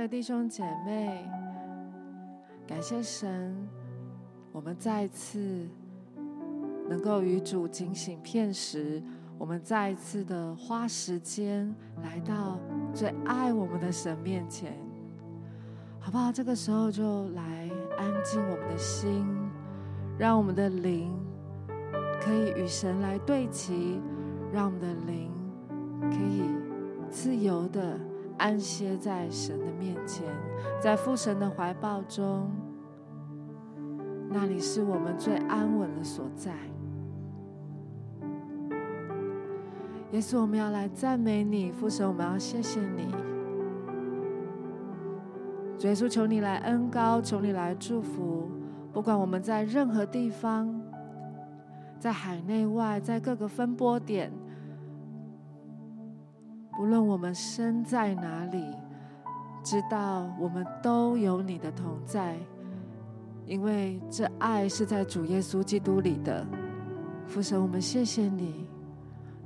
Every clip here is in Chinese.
的弟兄姐妹，感谢神，我们再次能够与主警醒片时，我们再一次的花时间来到最爱我们的神面前，好不好？这个时候就来安静我们的心，让我们的灵可以与神来对齐，让我们的灵可以自由的。安歇在神的面前，在父神的怀抱中，那里是我们最安稳的所在。耶稣，我们要来赞美你，父神，我们要谢谢你。主耶稣，求你来恩高，求你来祝福。不管我们在任何地方，在海内外，在各个分拨点。无论我们身在哪里，知道我们都有你的同在，因为这爱是在主耶稣基督里的。父神，我们谢谢你，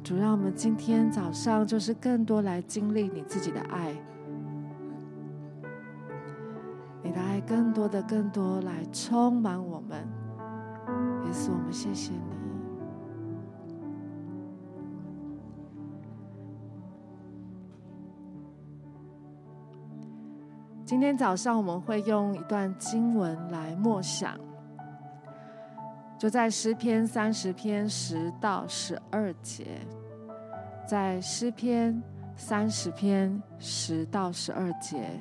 主，让我们今天早上就是更多来经历你自己的爱，你的爱更多的、更多来充满我们。耶稣，我们谢谢你。今天早上我们会用一段经文来默想，就在诗篇三十篇十到十二节，在诗篇三十篇十到十二节。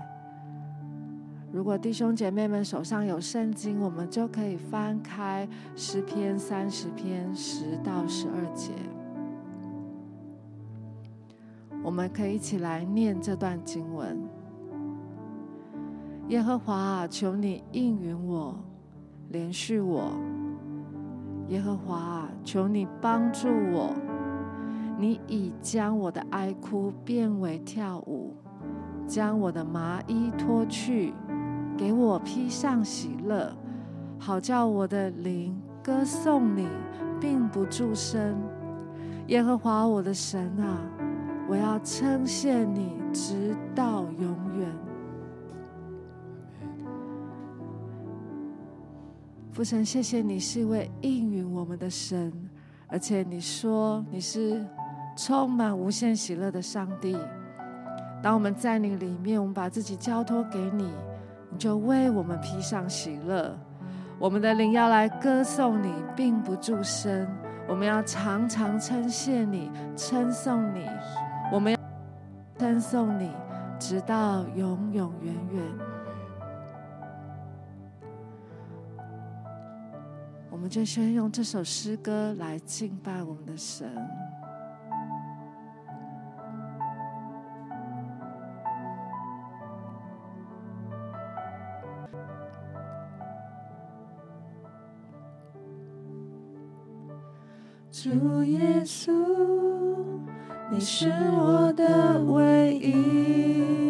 如果弟兄姐妹们手上有圣经，我们就可以翻开诗篇三十篇十到十二节，我们可以一起来念这段经文。耶和华，求你应允我，怜恤我。耶和华，求你帮助我。你已将我的哀哭变为跳舞，将我的麻衣脱去，给我披上喜乐，好叫我的灵歌颂你，并不住声。耶和华我的神啊，我要称谢你，直到永远。父神，谢谢你是一位应允我们的神，而且你说你是充满无限喜乐的上帝。当我们在你里面，我们把自己交托给你，你就为我们披上喜乐。我们的灵要来歌颂你，并不住声。我们要常常称谢你，称颂你。我们要称颂你，直到永永远远。我们就先用这首诗歌来敬拜我们的神。主耶稣，你是我的唯一，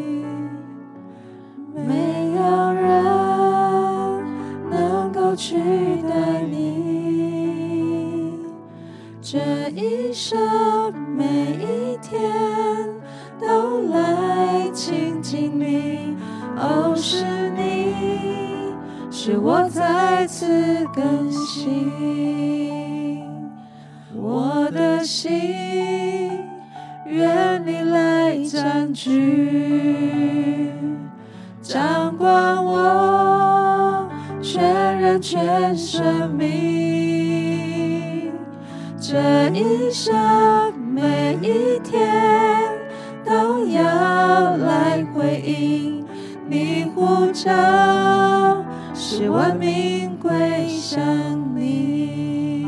使我再次更新我的心，愿你来占据，掌管我全人全生命。这一生每一天都要来回应你呼召，使万民归向你。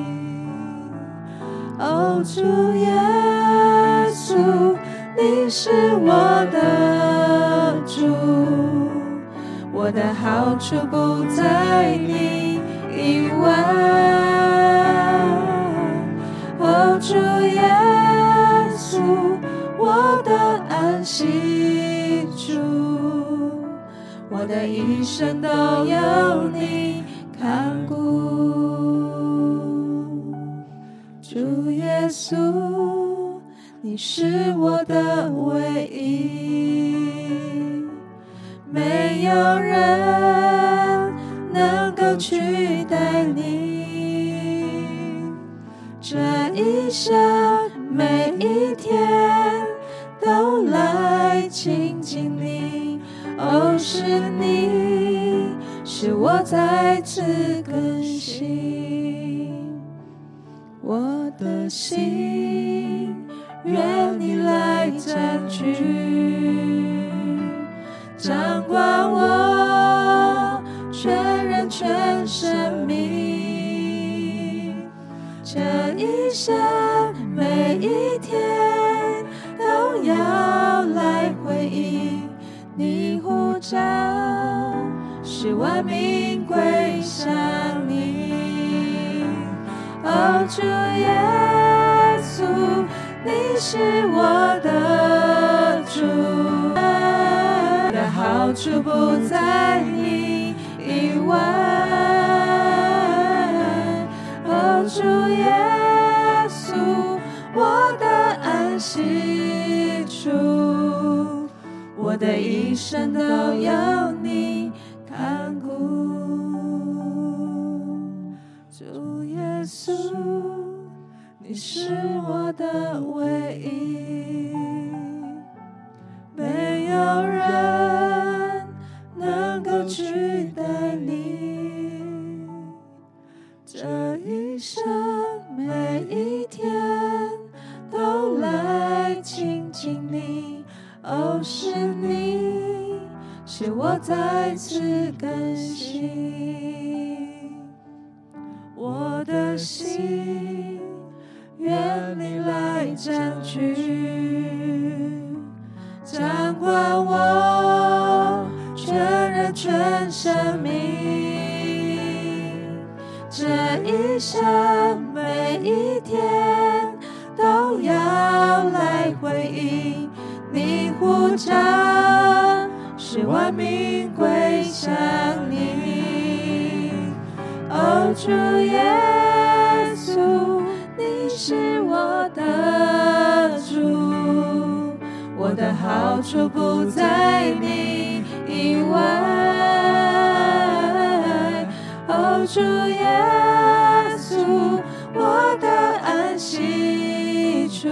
哦，主耶稣，你是我的主，我的好处不在你以外。哦，主耶稣，我的安息主，我的一生都有你看顾。主耶稣，你是我的唯一，没有人能够取代你。这一生每一天都来亲近你，哦，是你使我再次更新我的心，愿你来占据。掌管我全人全生命，这一生每一天都要来回应你呼召，使万民归向你。哦，主耶稣，你是我的主。的好处不在你以外，哦，主耶稣，我的安息，我的一生都有你看顾。主耶稣，你是我的唯一，没有人能够。取代你，这一生每一天都来亲近你，哦，是你使我再次更新我的心，愿你来占据，掌管我。全人全生命，这一生每一天都要来回应家，使万民归向你。哦，主耶稣，你是我的主，我的好处不在你。以外，哦，主耶稣，我的安息处，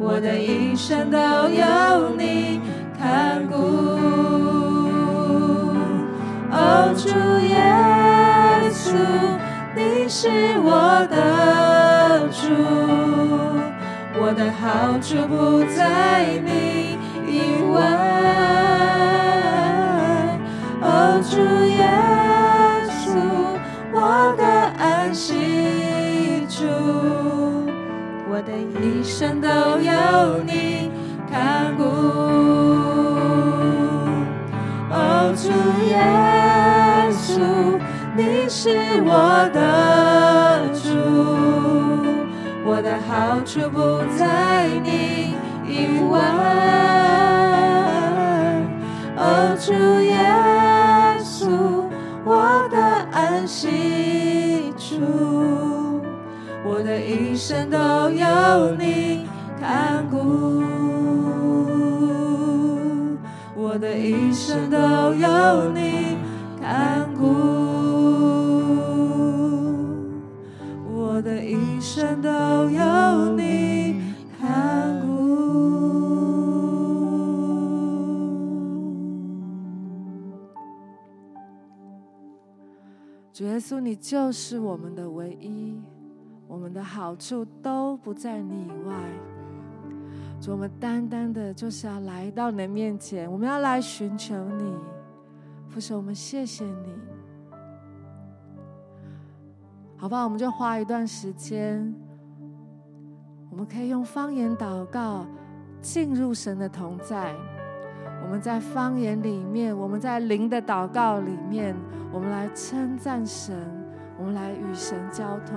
我的一生都有你看顾。哦，主耶稣，你是我的主，我的好处不在你以外。哦，主耶稣，我的安息处，我的一生都有你看顾。哦，主耶稣，你是我的主，我的好处不在你以外。哦，主耶稣。我的安息处，我的一生都有你看顾，我的一生都有你看顾，我的一生都有你看顾。主耶稣，你就是我们的唯一，我们的好处都不在你以外。主，我们单单的就是要来到你的面前，我们要来寻求你。父神，我们谢谢你，好吧？我们就花一段时间，我们可以用方言祷告，进入神的同在。我们在方言里面，我们在灵的祷告里面，我们来称赞神，我们来与神交通，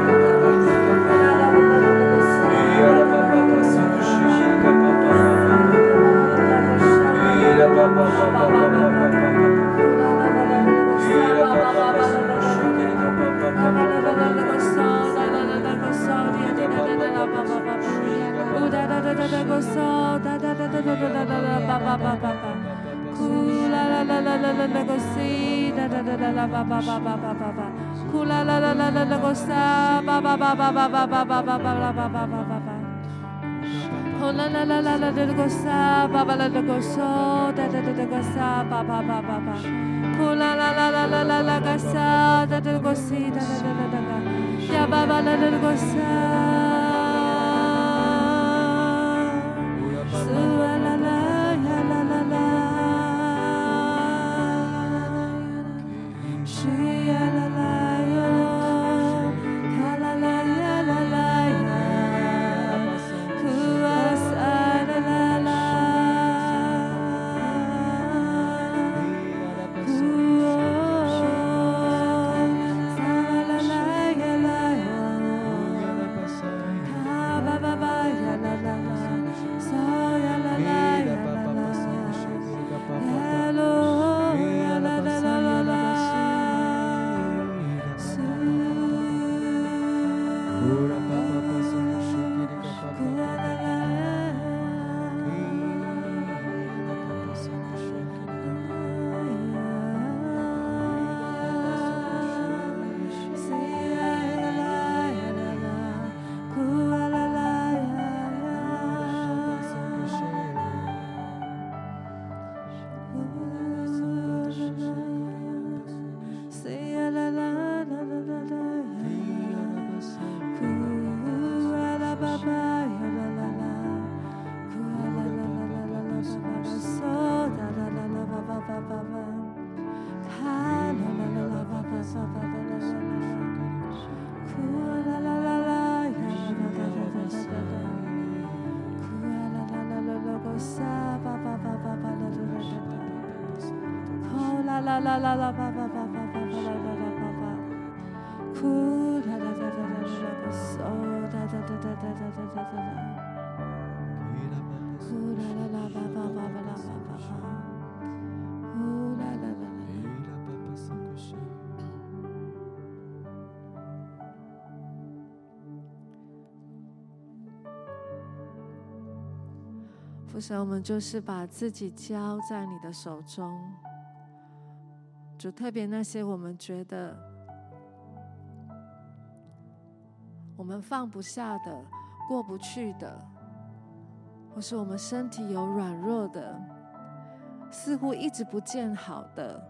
boso da da da da da da da da ba ba ba ba ba kula la la la la la la go si da da da da la ba ba ba ba ba ba ba la la la la la la go sa ba ba ba ba ba ba ba ba ba ba la ba ba ba ba ba la la la la la la go sa ba ba la la go so da da da da go sa ba ba ba ba ba la la la la la la la go sa da da go si da da da da da ya ba ba la la go sa 神，我们就是把自己交在你的手中。主，特别那些我们觉得我们放不下的、过不去的，或是我们身体有软弱的，似乎一直不见好的，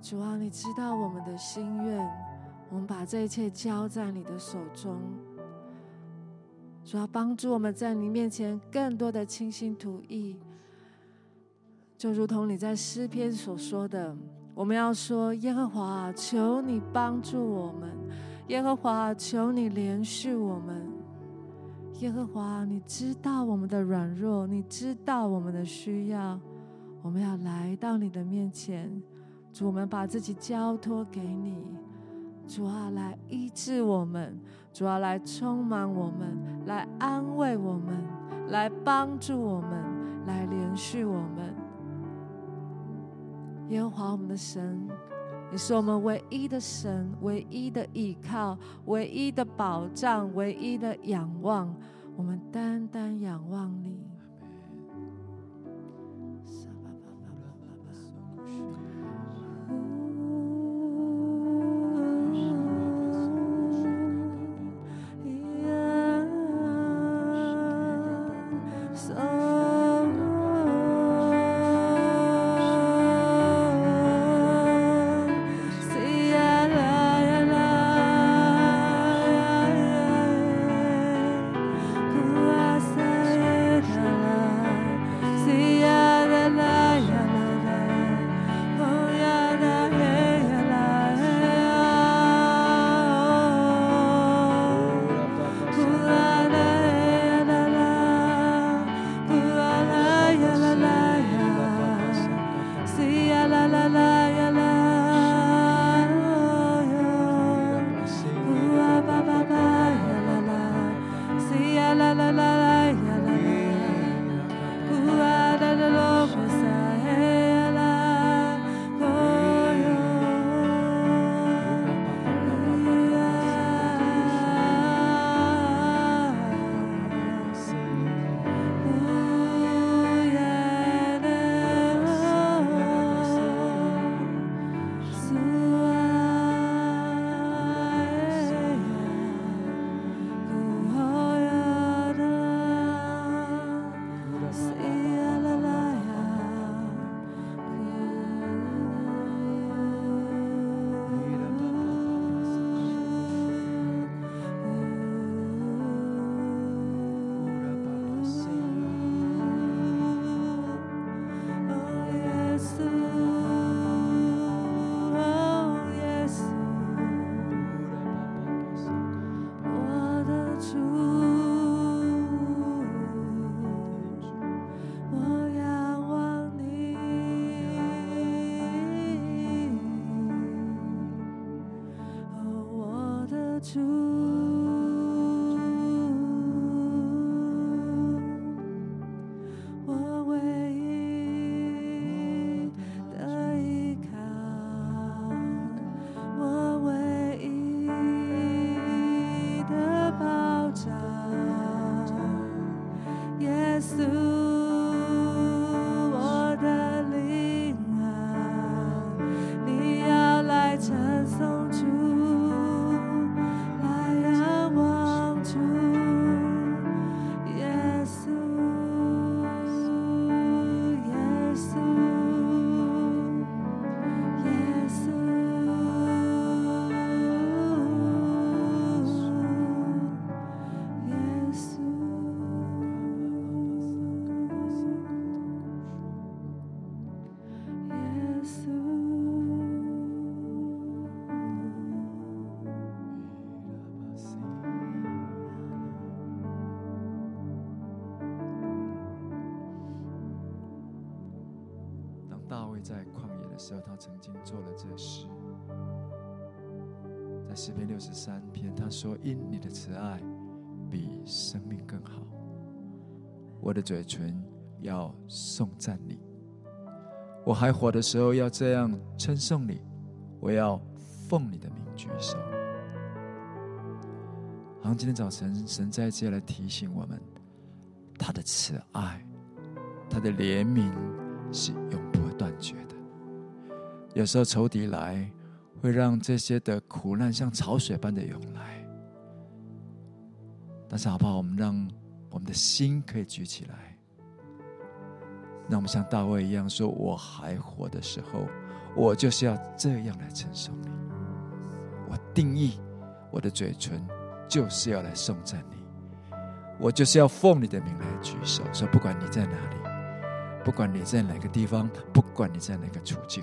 主啊，你知道我们的心愿，我们把这一切交在你的手中。主要帮助我们在你面前更多的倾心吐意，就如同你在诗篇所说的，我们要说：耶和华，求你帮助我们；耶和华，求你怜恤我们；耶和华，你知道我们的软弱，你知道我们的需要，我们要来到你的面前，主，我们把自己交托给你，主啊，来医治我们。主要来充满我们，来安慰我们，来帮助我们，来连续我们。耶和华我们的神，你是我们唯一的神，唯一的依靠，唯一的保障，唯一的仰望。我们单单仰望你。他曾经做了这事。在诗篇六十三篇，他说：“因你的慈爱比生命更好，我的嘴唇要颂赞你。我还活的时候要这样称颂你，我要奉你的名举手。”好像今天早晨，神再次来提醒我们，他的慈爱，他的怜悯是永不会断绝的。有时候仇敌来，会让这些的苦难像潮水般的涌来。但是好不好？我们让我们的心可以举起来，让我们像大卫一样说：“我还活的时候，我就是要这样来称颂你。我定义我的嘴唇就是要来颂赞你，我就是要奉你的名来举手，说不管你在哪里，不管你在哪个地方，不管你在哪个处境。”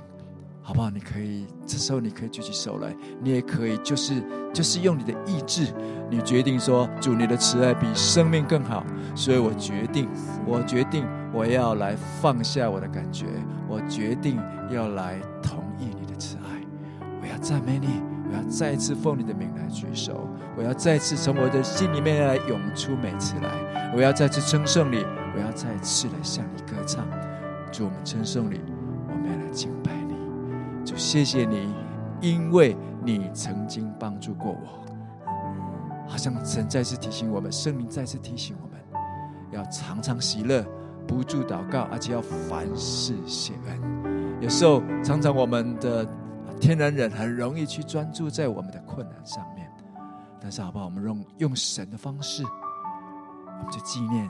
好不好？你可以这时候，你可以举起手来，你也可以就是就是用你的意志，你决定说，主你的慈爱比生命更好，所以我决定，我决定我要来放下我的感觉，我决定要来同意你的慈爱，我要赞美你，我要再次奉你的名来举手，我要再次从我的心里面来涌出美词来，我要再次称颂你，我要再次来向你歌唱，主我们称颂你，我们要来敬拜。谢谢你，因为你曾经帮助过我。好像神再次提醒我们，圣灵再次提醒我们，要常常喜乐，不住祷告，而且要凡事谢恩。有时候，常常我们的天然人很容易去专注在我们的困难上面，但是好不好？我们用用神的方式，我们就纪念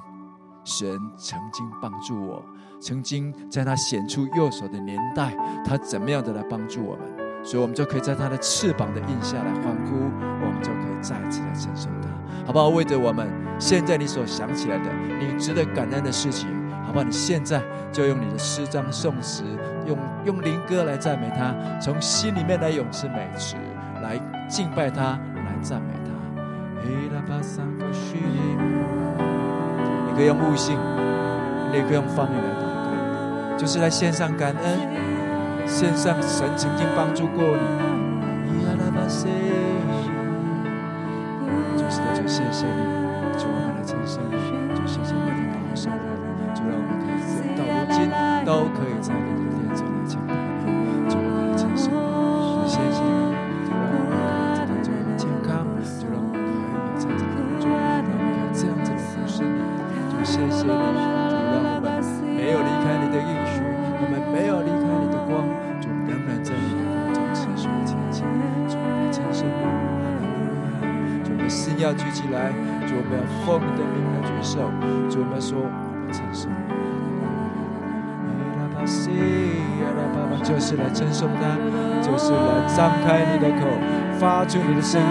神曾经帮助我。曾经在他显出右手的年代，他怎么样的来帮助我们？所以，我们就可以在他的翅膀的印下来欢呼，我们就可以再次来承受他，好不好？为着我们现在你所想起来的，你值得感恩的事情，好不好？你现在就用你的诗章、颂词，用用灵歌来赞美他，从心里面来咏诗美词，来敬拜他，来赞美他。你可以用悟性，你可以用方言来。就是来献上感恩，献上神曾经帮助过你。就是的，就谢谢你，主我们来称颂你，就谢谢你的保守，就让我们可以到如今都的名来举手，主，我们说，我们承受，就是来称颂他，就是来张开你的口，发出你的声音。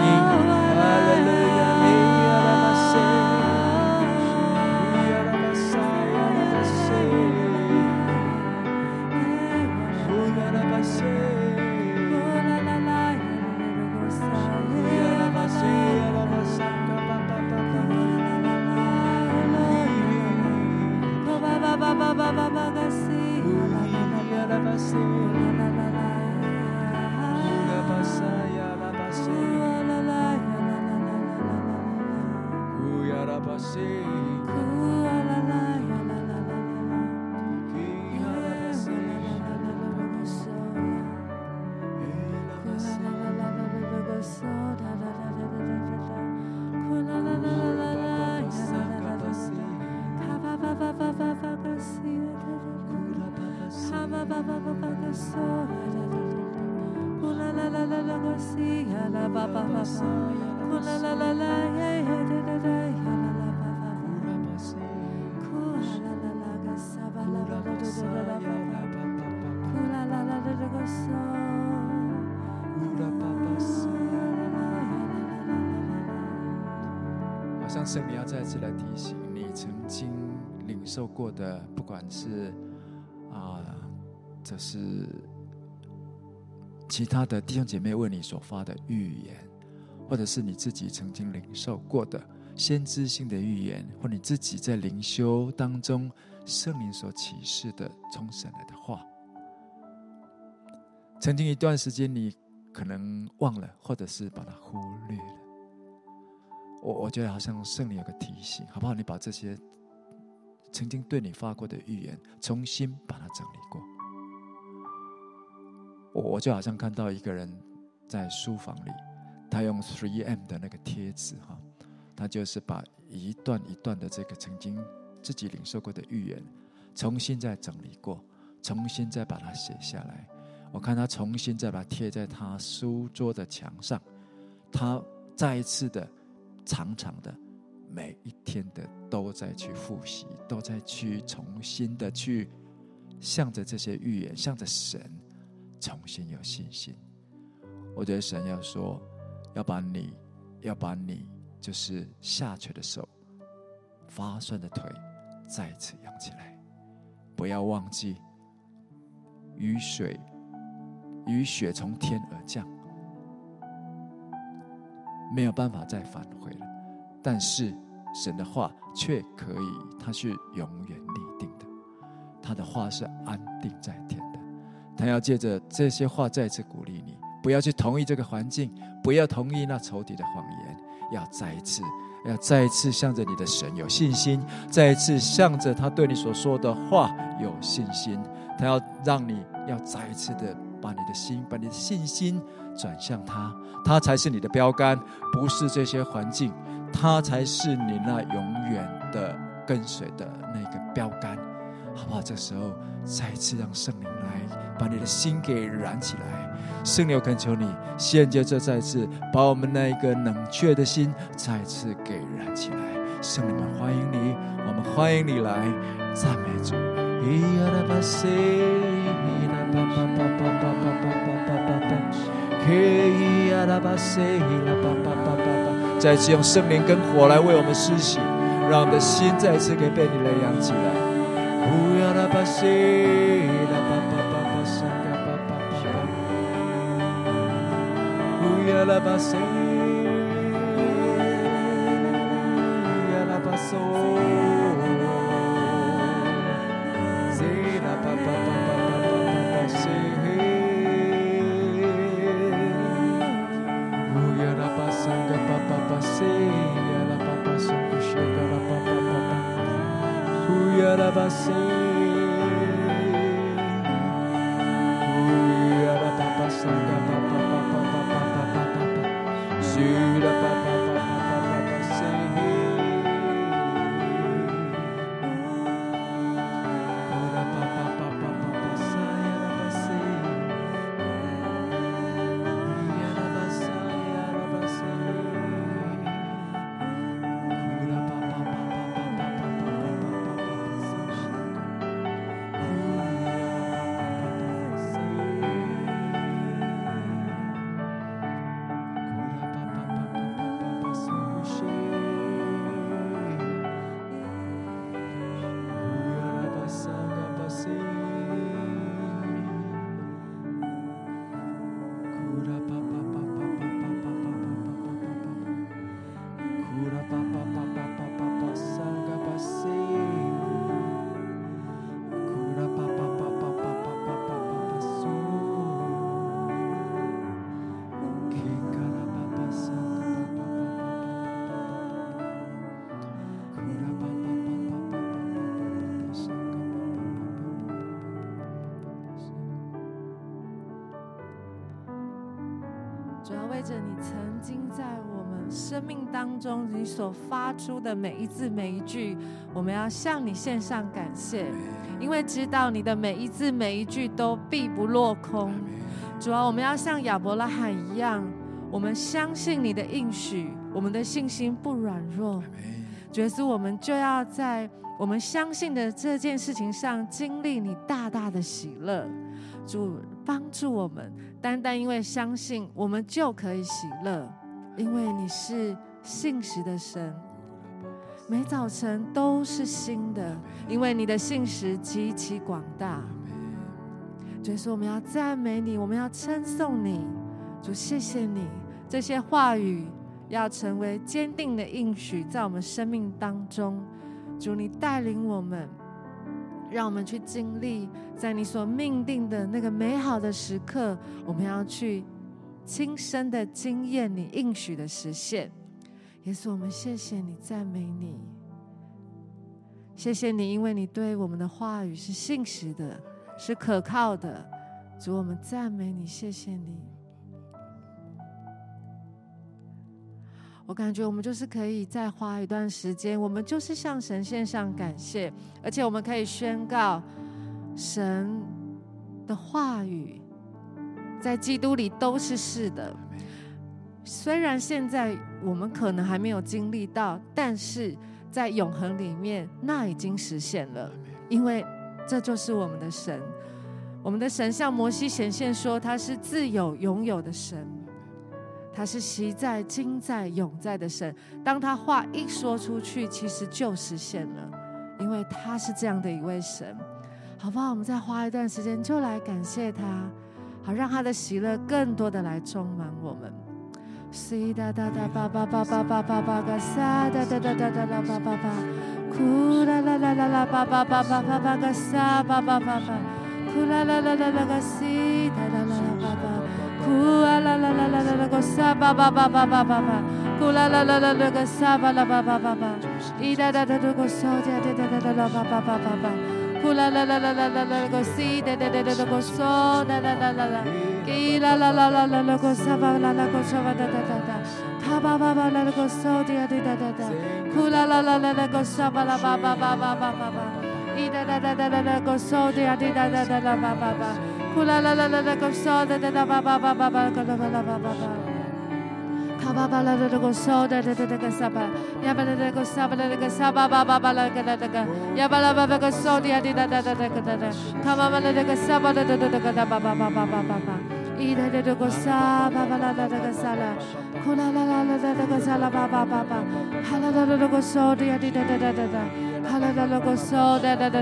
的，不管是啊，这是其他的弟兄姐妹为你所发的预言，或者是你自己曾经领受过的先知性的预言，或你自己在灵修当中圣灵所启示的从神来的话，曾经一段时间你可能忘了，或者是把它忽略了。我我觉得好像圣灵有个提醒，好不好？你把这些曾经对你发过的预言，重新把它整理过。我就好像看到一个人在书房里，他用 3M 的那个贴纸哈，他就是把一段一段的这个曾经自己领受过的预言，重新再整理过，重新再把它写下来。我看他重新再把它贴在他书桌的墙上，他再一次的。长长的，每一天的都在去复习，都在去重新的去向着这些预言，向着神重新有信心。我觉得神要说，要把你，要把你就是下垂的手、发酸的腿再次养起来。不要忘记，雨水、雨雪从天而降。没有办法再返回了，但是神的话却可以，他是永远立定的，他的话是安定在天的，他要借着这些话再次鼓励你，不要去同意这个环境，不要同意那仇敌的谎言，要再一次，要再一次向着你的神有信心，再一次向着他对你所说的话有信心，他要让你要再一次的把你的心，把你的信心。转向他，他才是你的标杆，不是这些环境，他才是你那永远的跟随的那个标杆，好不好？这时候再次让圣灵来把你的心给燃起来，圣灵，我恳求你，现在这再次把我们那一个冷却的心再次给燃起来，圣灵们欢迎你，我们欢迎你来赞美主。再次用圣灵跟火来为我们施洗，让我们的心再次可以被你来养起来。要为着你曾经在我们生命当中你所发出的每一字每一句，我们要向你献上感谢，因为知道你的每一字每一句都必不落空。主啊，我们要像亚伯拉罕一样，我们相信你的应许，我们的信心不软弱。耶稣，我们就要在我们相信的这件事情上经历你大大的喜乐。主帮助我们，单单因为相信，我们就可以喜乐，因为你是信实的神，每早晨都是新的，因为你的信实极其广大。所以说，我们要赞美你，我们要称颂你。主，谢谢你，这些话语要成为坚定的应许，在我们生命当中。主，你带领我们，让我们去经历，在你所命定的那个美好的时刻，我们要去亲身的经验你应许的实现。耶稣，我们谢谢你，赞美你，谢谢你，因为你对我们的话语是信实的。是可靠的，主，我们赞美你，谢谢你。我感觉我们就是可以再花一段时间，我们就是向神献上感谢，而且我们可以宣告神的话语在基督里都是是的。虽然现在我们可能还没有经历到，但是在永恒里面，那已经实现了，因为。这就是我们的神，我们的神像摩西显现说，他是自有拥有的神，他是昔在、今在、永在的神。当他话一说出去，其实就实现了，因为他是这样的一位神，好不好？我们再花一段时间，就来感谢他，好让他的喜乐更多的来充满我们。哒哒哒叭叭叭叭叭叭叭个哒哒哒哒哒哒叭叭叭。呼啦啦啦啦啦，叭叭叭叭叭叭个沙，叭叭叭叭，呼啦啦啦啦啦个西，哒哒啦啦叭叭，呼啊啦啦啦啦啦个沙，叭叭叭叭叭叭叭，呼啦啦啦啦啦个沙，叭啦叭叭叭叭，哒哒哒哒个沙，哒哒哒哒哒叭叭叭叭叭，呼啦啦啦啦啦啦啦个西，哒哒哒哒个沙，哒哒哒啦啦，叽啦啦啦啦啦啦个沙，叭啦啦个沙，哒哒哒哒。卡巴巴巴拉拉个嗦滴呀滴哒哒哒，库拉拉拉拉拉个沙巴拉巴巴巴巴巴巴巴，滴哒哒哒哒哒哒个嗦滴呀滴哒哒哒啦巴巴巴，库拉拉拉拉拉个嗦哒哒哒巴巴巴巴巴个啦巴拉巴巴巴，卡巴巴拉拉个嗦哒哒哒哒个沙巴，呀巴拉拉个沙巴拉拉个沙巴巴巴巴拉个啦哒个，呀巴拉巴巴个嗦滴呀滴哒哒哒哒个哒哒，卡巴巴拉拉个沙巴哒哒哒哒个哒巴巴巴巴巴巴巴。咿哒哒哒个沙巴巴啦哒哒个沙啦，呼啦啦啦啦哒哒个沙啦巴巴巴巴，哈啦啦啦个嗦的呀滴哒哒哒哒哒，哈啦啦啦个嗦哒哒哒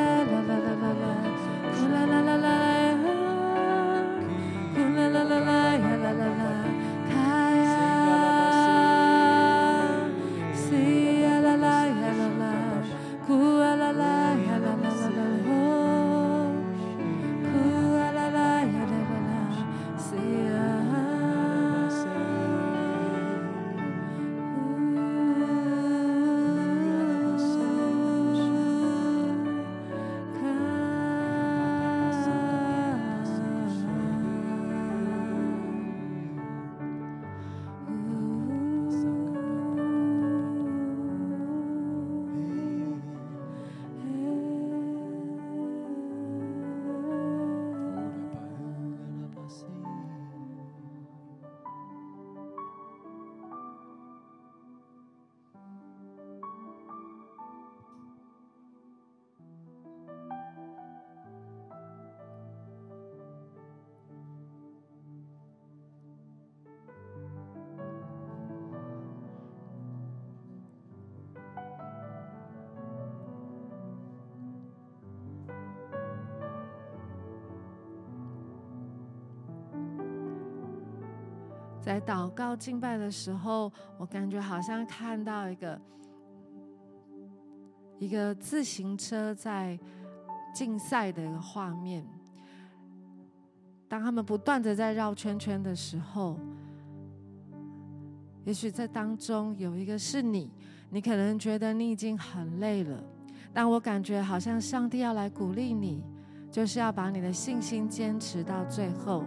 在祷告敬拜的时候，我感觉好像看到一个一个自行车在竞赛的一个画面。当他们不断的在绕圈圈的时候，也许在当中有一个是你，你可能觉得你已经很累了，但我感觉好像上帝要来鼓励你，就是要把你的信心坚持到最后，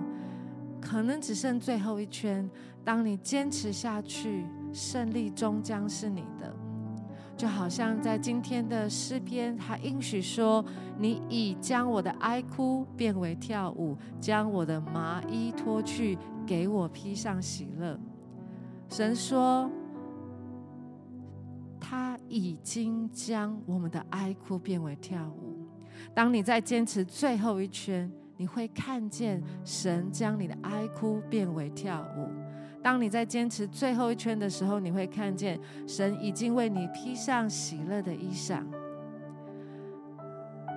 可能只剩最后一圈。当你坚持下去，胜利终将是你的。就好像在今天的诗篇，他应许说：“你已将我的哀哭变为跳舞，将我的麻衣脱去，给我披上喜乐。”神说。他已经将我们的哀哭变为跳舞。当你在坚持最后一圈，你会看见神将你的哀哭变为跳舞。当你在坚持最后一圈的时候，你会看见神已经为你披上喜乐的衣裳。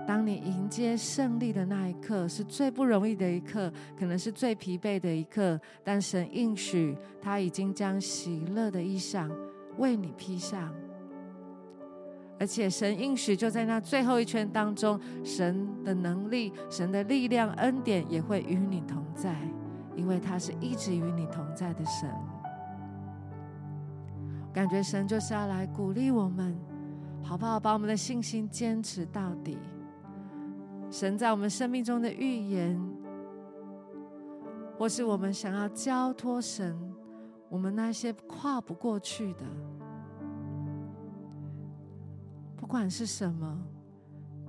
当你迎接胜利的那一刻，是最不容易的一刻，可能是最疲惫的一刻，但神应许他已经将喜乐的衣裳为你披上。而且神应许就在那最后一圈当中，神的能力、神的力量、恩典也会与你同在，因为他是一直与你同在的神。感觉神就是要来鼓励我们，好不好？把我们的信心坚持到底。神在我们生命中的预言，或是我们想要交托神，我们那些跨不过去的。不管是什么，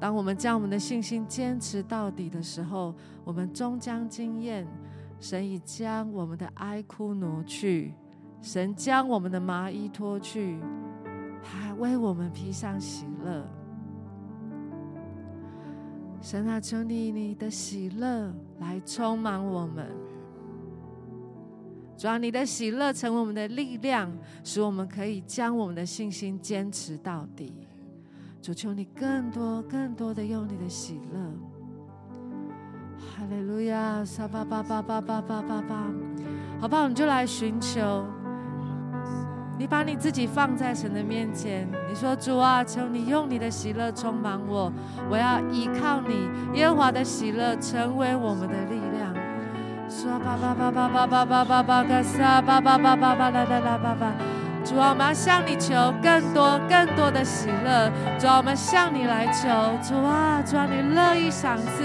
当我们将我们的信心坚持到底的时候，我们终将经验神已将我们的哀哭挪去，神将我们的麻衣脱去，还为我们披上喜乐。神啊，求你你的喜乐来充满我们，主啊，你的喜乐成为我们的力量，使我们可以将我们的信心坚持到底。主求你更多、更多的用你的喜乐，哈利路亚，撒巴巴巴巴巴巴巴巴，好不好？你就来寻求，你把你自己放在神的面前，你说：“主啊，求你用你的喜乐充满我，我要依靠你，耶和华的喜乐成为我们的力量。”说巴巴巴巴巴巴巴巴巴嘎撒巴巴巴巴巴啦啦啦巴巴。主啊，我们要向你求更多、更多的喜乐。主啊，我们向你来求。主啊，主啊，你乐意赏赐。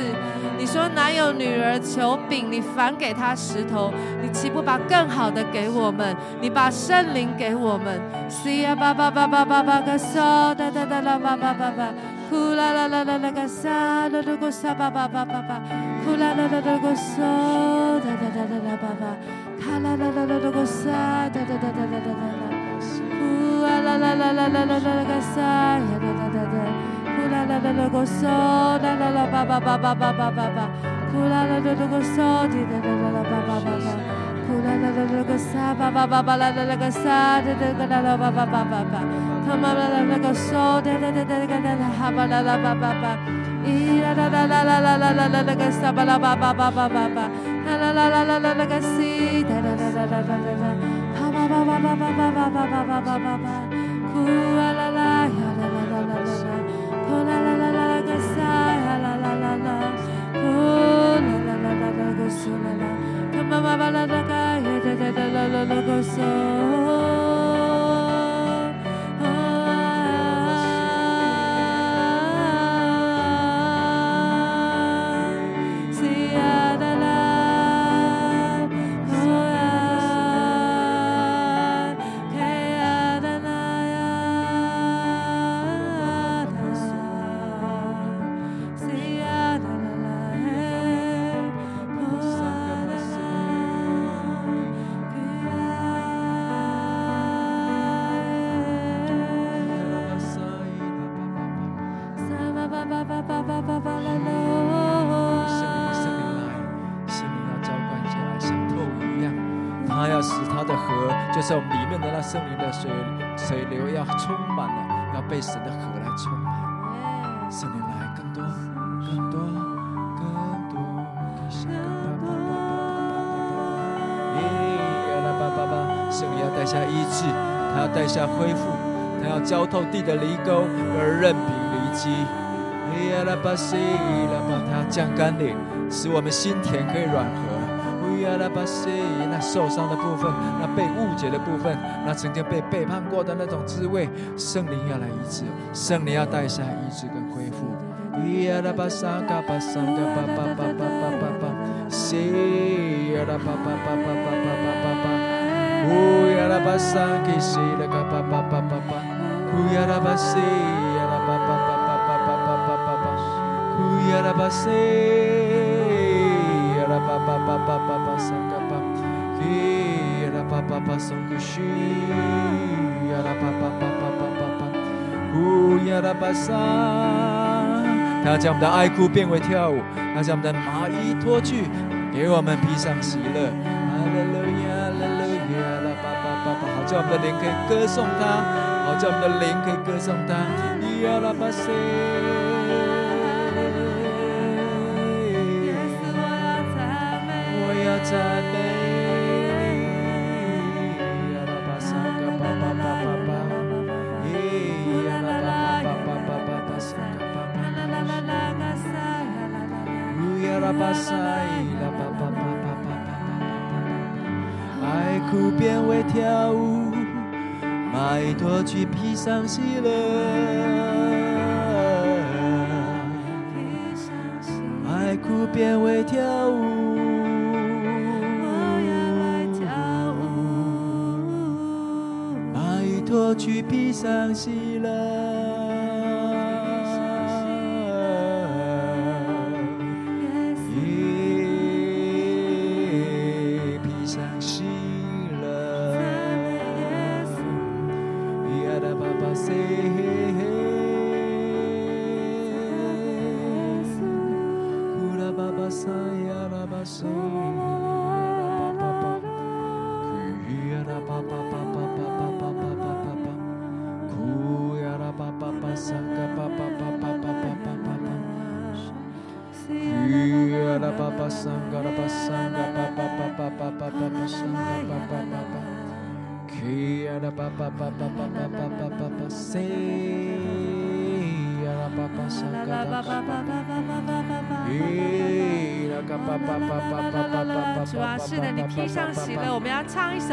你说哪有女儿求饼，你反给她石头？你岂不把更好的给我们？你把圣灵给我们。西呀巴巴巴巴巴巴个嗦哒哒哒啦巴巴巴巴，呼啦啦啦啦啦个沙啦啦个沙巴巴巴巴巴，呼啦啦啦啦个嗦哒哒哒哒啦巴巴，卡啦啦啦啦啦个沙哒哒哒哒哒哒哒。呼啦啦啦啦啦啦啦啦个沙呀哒哒哒哒，呼啦啦啦啦个嗦啦啦啦叭叭叭叭叭叭叭叭，呼啦啦啦啦个嗦滴哒哒啦啦叭叭叭叭，呼啦啦啦啦个沙叭叭叭叭啦啦啦个沙哒哒个啦啦叭叭叭叭叭，他妈啦啦啦个嗦哒哒哒哒个啦啦哈巴啦啦叭叭叭，咦啦啦啦啦啦啦啦啦啦啦个沙巴啦叭叭叭 Come on, 啦个苏。这里面的那圣灵的水水流要充满了，要被神的河来充满。圣灵来更多，更多，更多。圣灵要带下医治，他要带下恢复，他要浇透地的犁沟而任凭犁机。他要降甘霖，使我们心田可以软和。那受伤的部分，那被误解的部分，那曾经被背叛过的那种滋味，圣灵要来医治，圣灵要带下医治跟恢复。咿呀啦巴桑嘎巴桑嘎巴巴巴巴巴巴巴，西呀啦巴巴巴巴巴巴巴巴巴，呼呀啦巴桑给西啦嘎巴巴巴巴巴，呼呀啦巴西呀啦巴巴巴巴巴巴巴巴巴巴，呼呀啦巴西巴巴巴巴巴巴桑嘎巴，嘿呀啦巴巴巴松古西呀啦巴巴巴巴巴巴巴，呼呀啦巴桑。他要将我们的哀哭变为跳舞，他将我们的麻衣脱去，给我们披上喜乐。哈利路亚，哈利路亚，啦巴巴巴巴，好叫我们的灵可以歌颂他，好叫我们的灵可以歌颂他。呀啦巴西，上喜乐，爱哭变会跳舞。我要来跳舞，把衣脱去，披上喜乐。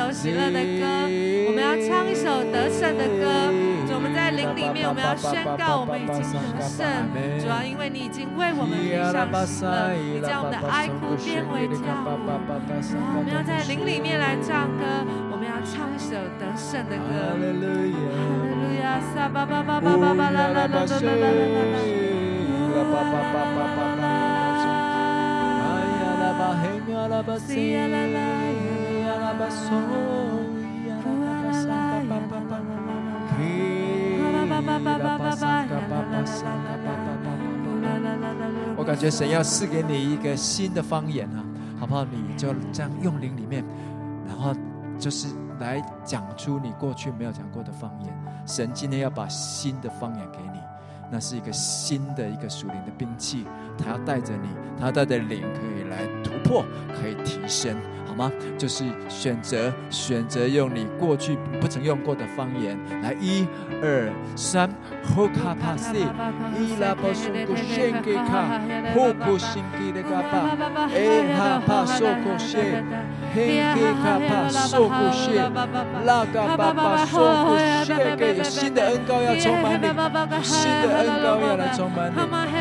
首喜乐的歌，我们要唱一首得胜的歌。主，我们在灵里面，我们要宣告，我们已经得胜。主要，因为你已经为我们披上喜乐，你将我们的哀哭变为跳舞。我们要在灵里面来唱歌，我们要唱一首得胜的歌。哈利路亚，撒巴巴巴巴巴巴啦啦啦啦啦啦啦。我感觉神要赐给你一个新的方言啊，好不好？你就这样用灵里面，然后就是来讲出你过去没有讲过的方言。神今天要把新的方言给你，那是一个新的一个属灵的兵器，他要带着你，他要带着灵可以来突破，可以提升。好吗？就是选择选择用你过去不曾用过的方言来，一、二、三，呼卡帕西，伊拉巴松古谢给卡，呼古辛给的嘎巴，哎哈帕索古谢，嘿给卡帕索古谢，拉嘎巴巴索古谢给，有新的恩膏要充满你，新的恩膏要来充满你，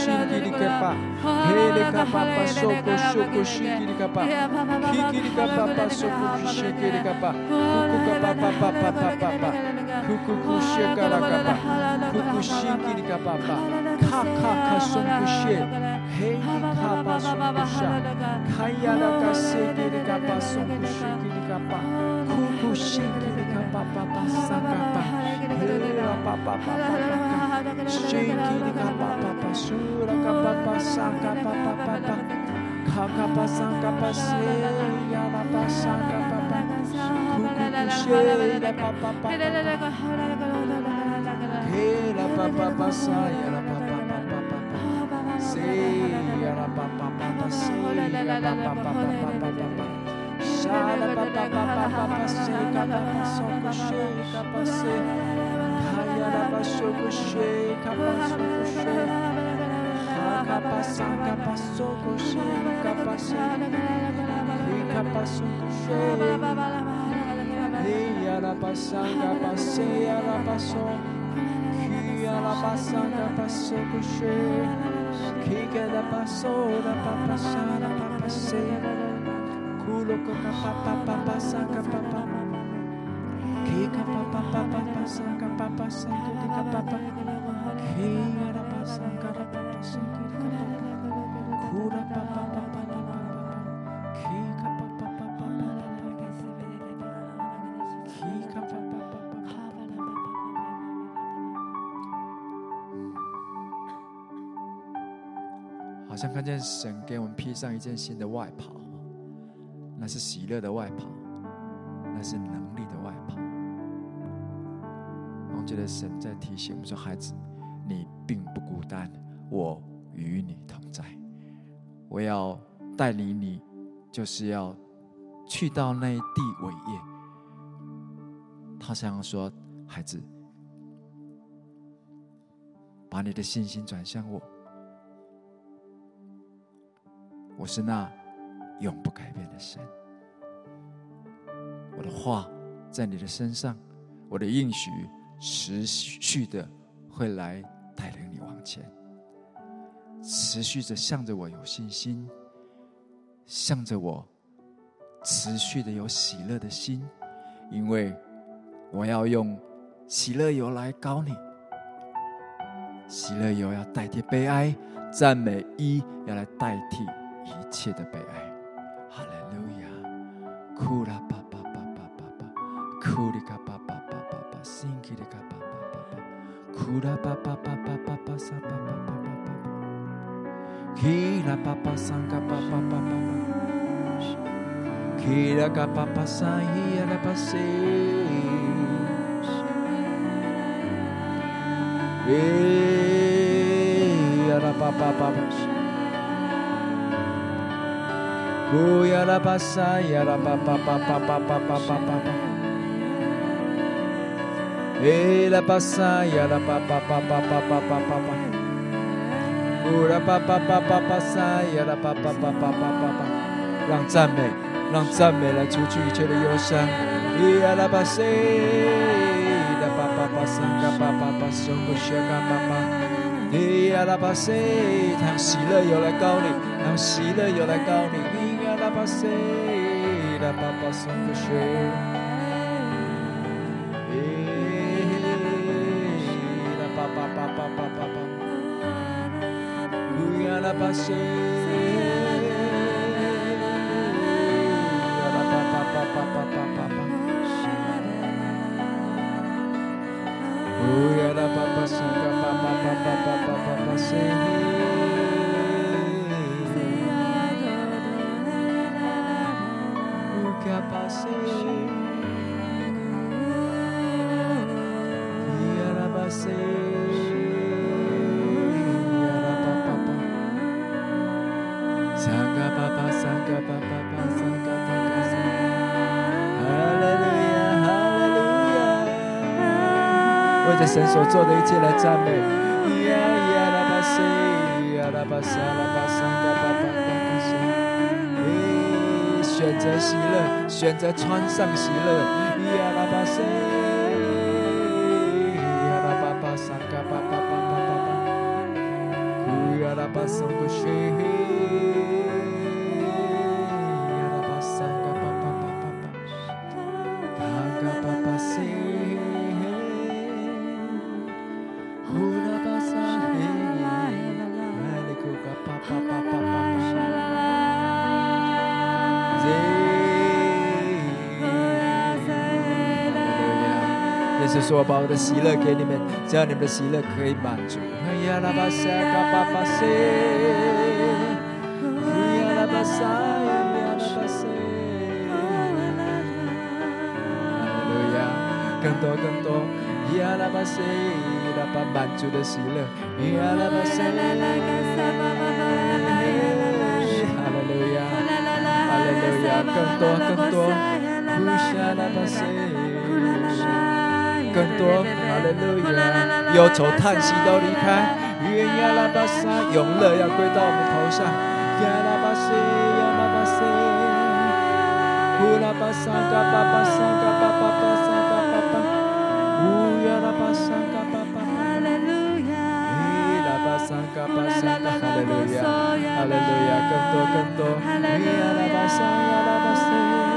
shikiri kapa hele kapa paso kosho koshikiri kapa kikiri kapa paso koshikiri kapa kuku kapa papa papa papa kuku kushe kara kapa kuku shikiri kapa pa. Kaka kaso kushe hele kapa so kusha kaya la kase kiri kapa so kushikiri kapa kuku shikiri kapa papa sakapa Shaka, Culo coca pa pa pa pa saca pa pa 好像看见神给我们披上一件新的外袍，那是喜乐的外袍，那是能力我觉得神在提醒我们说：“孩子，你并不孤单，我与你同在。我要带领你，就是要去到那一地伟业。”他想要说：“孩子，把你的信心转向我。”我是那永不改变的神，我的话在你的身上，我的应许持续的会来带领你往前，持续着向着我有信心，向着我持续的有喜乐的心，因为我要用喜乐油来膏你，喜乐油要代替悲哀，赞美一要来代替。一切的悲哀，哈利路亚，库拉巴巴巴巴巴巴，库里卡巴巴巴巴巴，辛基里卡巴巴巴巴，库拉巴巴巴巴巴巴沙巴巴巴巴巴，基拉巴巴桑卡巴巴巴巴巴，基拉卡巴巴桑伊亚拉巴西，伊亚拉巴巴巴巴。呼呀啦巴沙呀啦巴巴巴巴巴巴巴巴巴，诶啦巴沙呀啦巴巴巴巴巴巴巴巴巴，呼啦巴巴巴巴巴沙呀啦巴巴巴巴巴巴巴，让赞美，让赞美来除去一切的忧伤。咿呀啦巴西，啦巴巴巴沙嘎巴巴巴松古雪嘎巴巴，咿呀啦巴西，他用喜乐油来膏你，他用喜乐油来膏你。巴西拉巴巴松个雪，compaixão. 神所做的一切来赞美，伊呀啦巴赛，伊呀啦巴萨巴萨巴巴巴，选择喜乐，选择穿上喜乐，伊呀啦巴，呀巴巴萨巴巴巴巴巴巴，巴。说，我把我的喜乐给你们，只要你们的喜乐可以满足。呀啦巴沙嘎巴巴西，呀啦巴沙呀巴西，哈利路亚，更多更多，呀啦巴西，啦巴满足的喜乐，呀啦巴西，哈利路亚，哈利路亚，哈利路亚。更多更多，呼沙拉巴西，更多，哈利路亚，忧愁叹息都离开，愿亚拉巴沙永乐要归到我们头上，亚拉巴西，亚拉巴西，呼拉巴沙嘎巴巴沙嘎巴巴巴沙嘎巴巴，呼亚拉巴沙嘎巴巴，哈利路亚，伊拉巴沙嘎巴沙嘎，哈利路亚，哈利路亚，更多更多，亚拉巴沙亚拉巴西。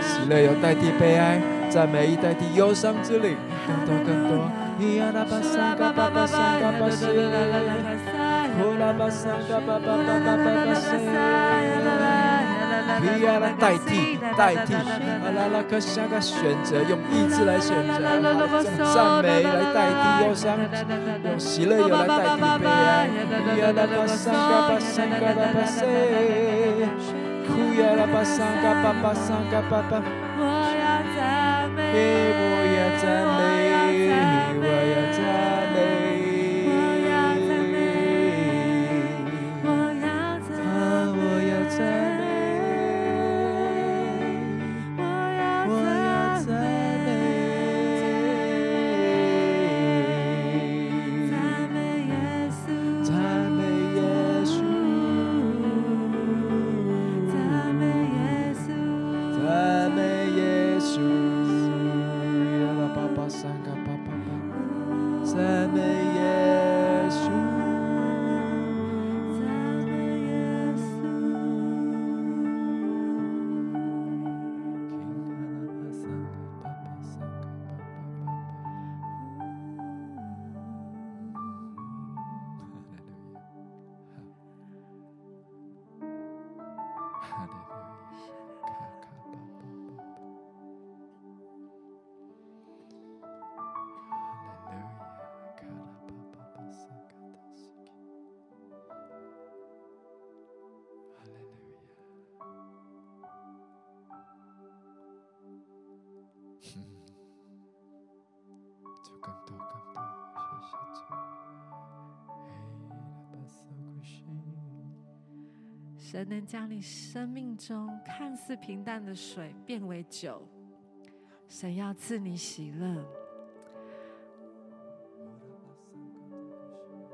喜乐要代替悲哀，赞美一代替忧伤之灵，更多更多。咿呀啦吧嘎吧吧嘎吧，呼啦吧嘎吧吧吧吧西，咿呀代替代替，啊啦啦可沙嘎选择用意志来选择，赞美来代替忧伤，用喜乐又来代替悲哀，咿呀啦吧嘎吧嘎吧。kuya la pasanga papa sanga papa. What a time. 神能将你生命中看似平淡的水变为酒，神要赐你喜乐。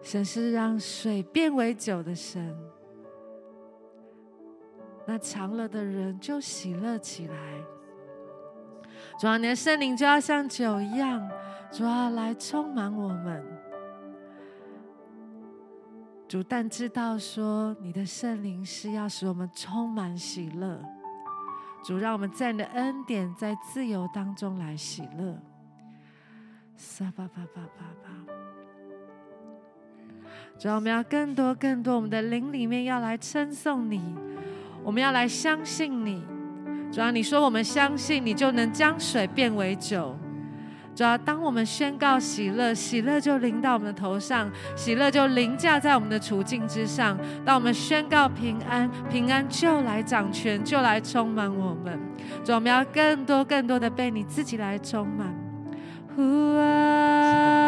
神是让水变为酒的神，那尝了的人就喜乐起来。主啊，你的圣灵就要像酒一样，主啊，来充满我们。主但知道说，你的圣灵是要使我们充满喜乐。主让我们在你的恩典、在自由当中来喜乐。撒巴巴巴巴巴。主，我们要更多、更多，我们的灵里面要来称颂你，我们要来相信你。主啊，你说我们相信你，就能将水变为酒。主要当我们宣告喜乐，喜乐就临到我们的头上，喜乐就临驾在我们的处境之上。当我们宣告平安，平安就来掌权，就来充满我们。主，我们要更多、更多的被你自己来充满。呼啊，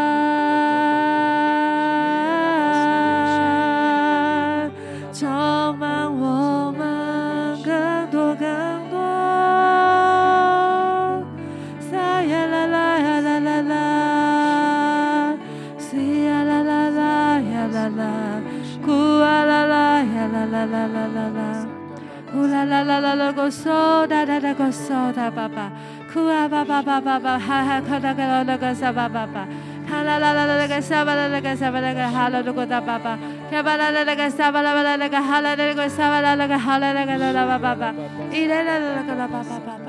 啦啦啦啦个嗦哒哒哒个嗦哒爸爸，哭啊爸爸爸爸爸，哈哈哭哒个啦啦个嗦爸爸爸，哈啦啦啦啦个嗦巴啦啦个嗦巴啦个哈啦啦个哒爸爸，哈巴啦啦啦个嗦巴啦巴啦啦个哈啦啦个嗦巴啦啦个哈啦啦个啦啦爸爸，伊啦啦啦个啦爸爸爸。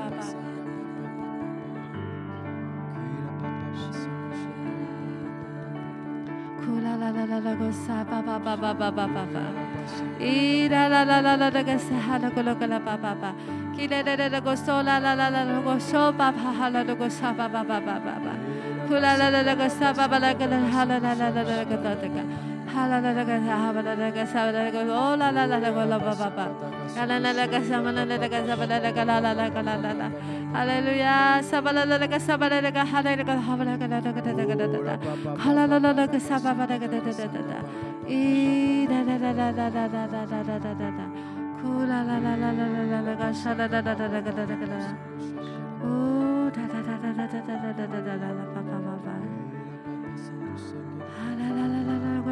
啥哈巴啦啦个啥巴啦个哦啦啦啦啦个啦吧吧吧，啦啦啦啦个啥嘛啦啦啦个啥巴啦啦个啦啦啦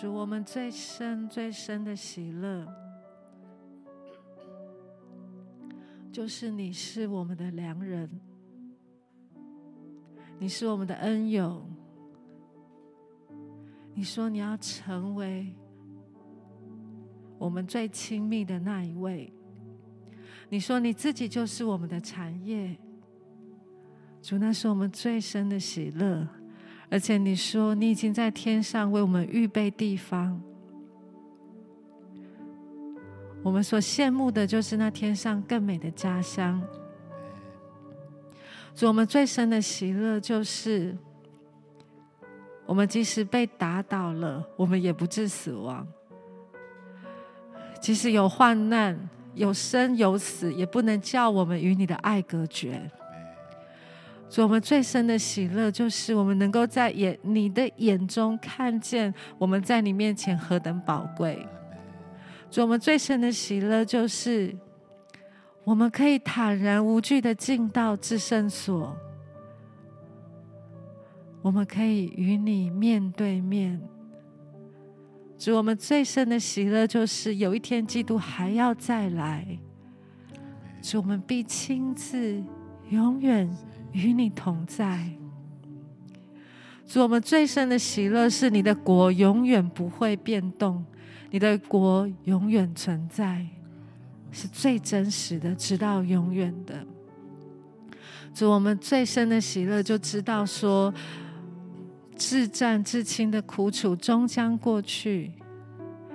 主，我们最深最深的喜乐，就是你是我们的良人，你是我们的恩友。你说你要成为我们最亲密的那一位，你说你自己就是我们的产业。主，那是我们最深的喜乐。而且你说，你已经在天上为我们预备地方。我们所羡慕的就是那天上更美的家乡。主，我们最深的喜乐就是，我们即使被打倒了，我们也不致死亡；即使有患难、有生有死，也不能叫我们与你的爱隔绝。主，我们最深的喜乐，就是我们能够在眼你的眼中看见我们在你面前何等宝贵。主，我们最深的喜乐，就是我们可以坦然无惧的进到至圣所，我们可以与你面对面。主，我们最深的喜乐，就是有一天基督还要再来，主，我们必亲自永远。与你同在，主，我们最深的喜乐是你的国永远不会变动，你的国永远存在，是最真实的，直到永远的。主，我们最深的喜乐就知道说，至战至轻的苦楚终将过去，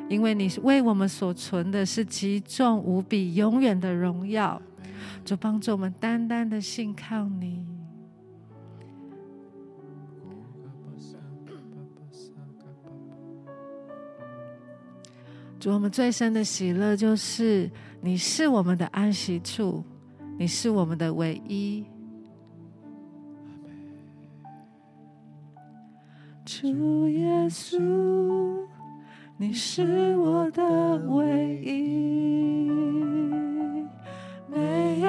因为你为我们所存的是极重无比、永远的荣耀。主帮助我们单单的信靠你。主，我们最深的喜乐就是你是我们的安息处，你是我们的唯一。主耶稣，你是我的唯一。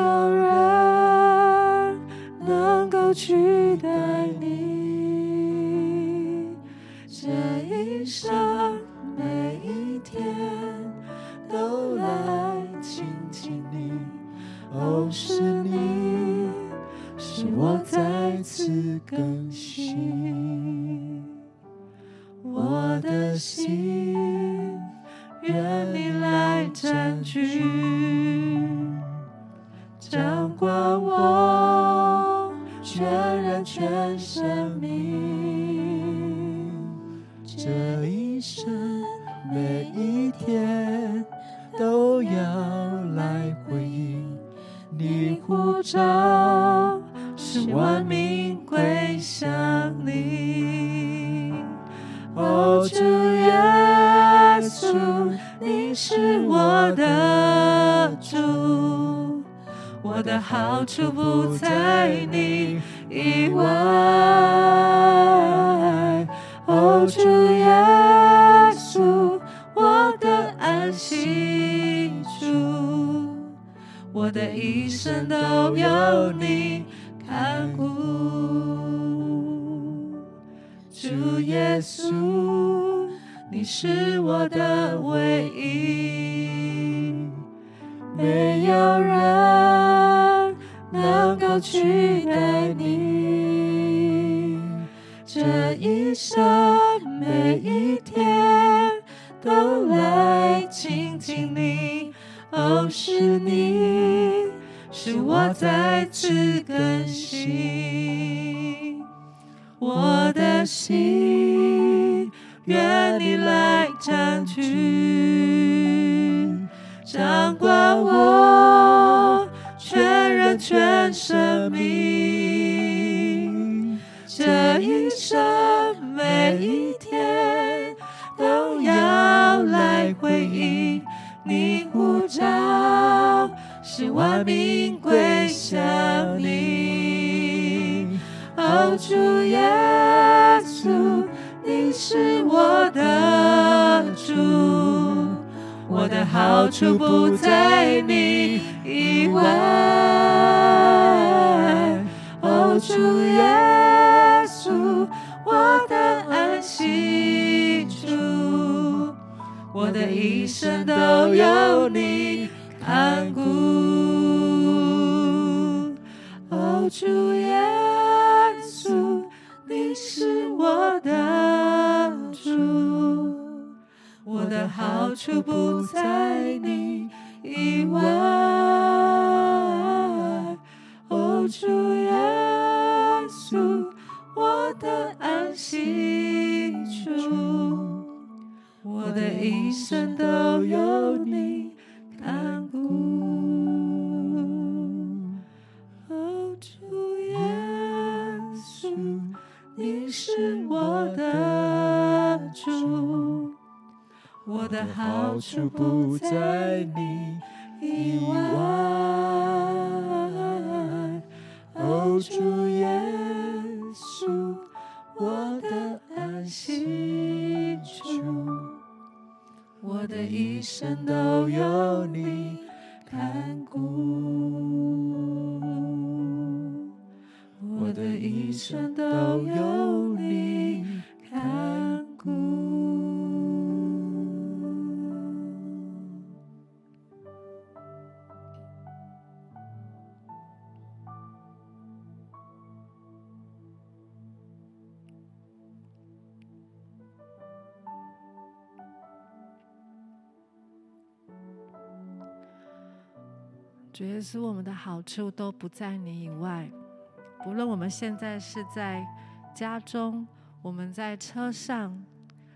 有人能够取代你，这一生每一天都来亲近你。哦，是你是我再次更新我的心，愿你来占据。掌管我全人全生命，这一生每一天都要来回应你呼召，使万民归向你。哦，主耶稣，你是我的。我的好处不在你以外。哦，主耶稣，我的安息处，我的一生都有你看顾。主耶稣，你是我的唯一，去。的你是我的主，我的好处不在你以外。哦，主耶稣，我的安息处，我的一生都有你看顾。我的一生都有你看顾。主耶稣，我们的好处都不在你以外。不论我们现在是在家中，我们在车上，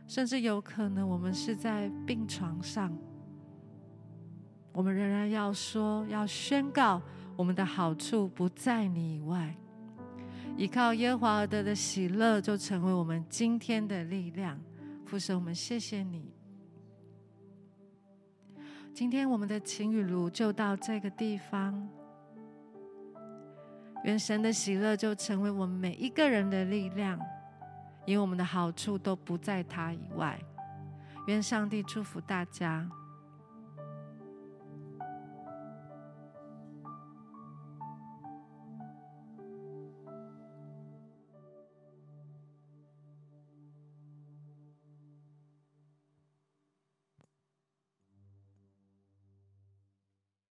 甚至有可能我们是在病床上，我们仍然要说，要宣告我们的好处不在你以外。依靠耶和华而得的喜乐，就成为我们今天的力量。父神，我们谢谢你。今天我们的晴雨炉就到这个地方。愿神的喜乐就成为我们每一个人的力量，因为我们的好处都不在他以外。愿上帝祝福大家。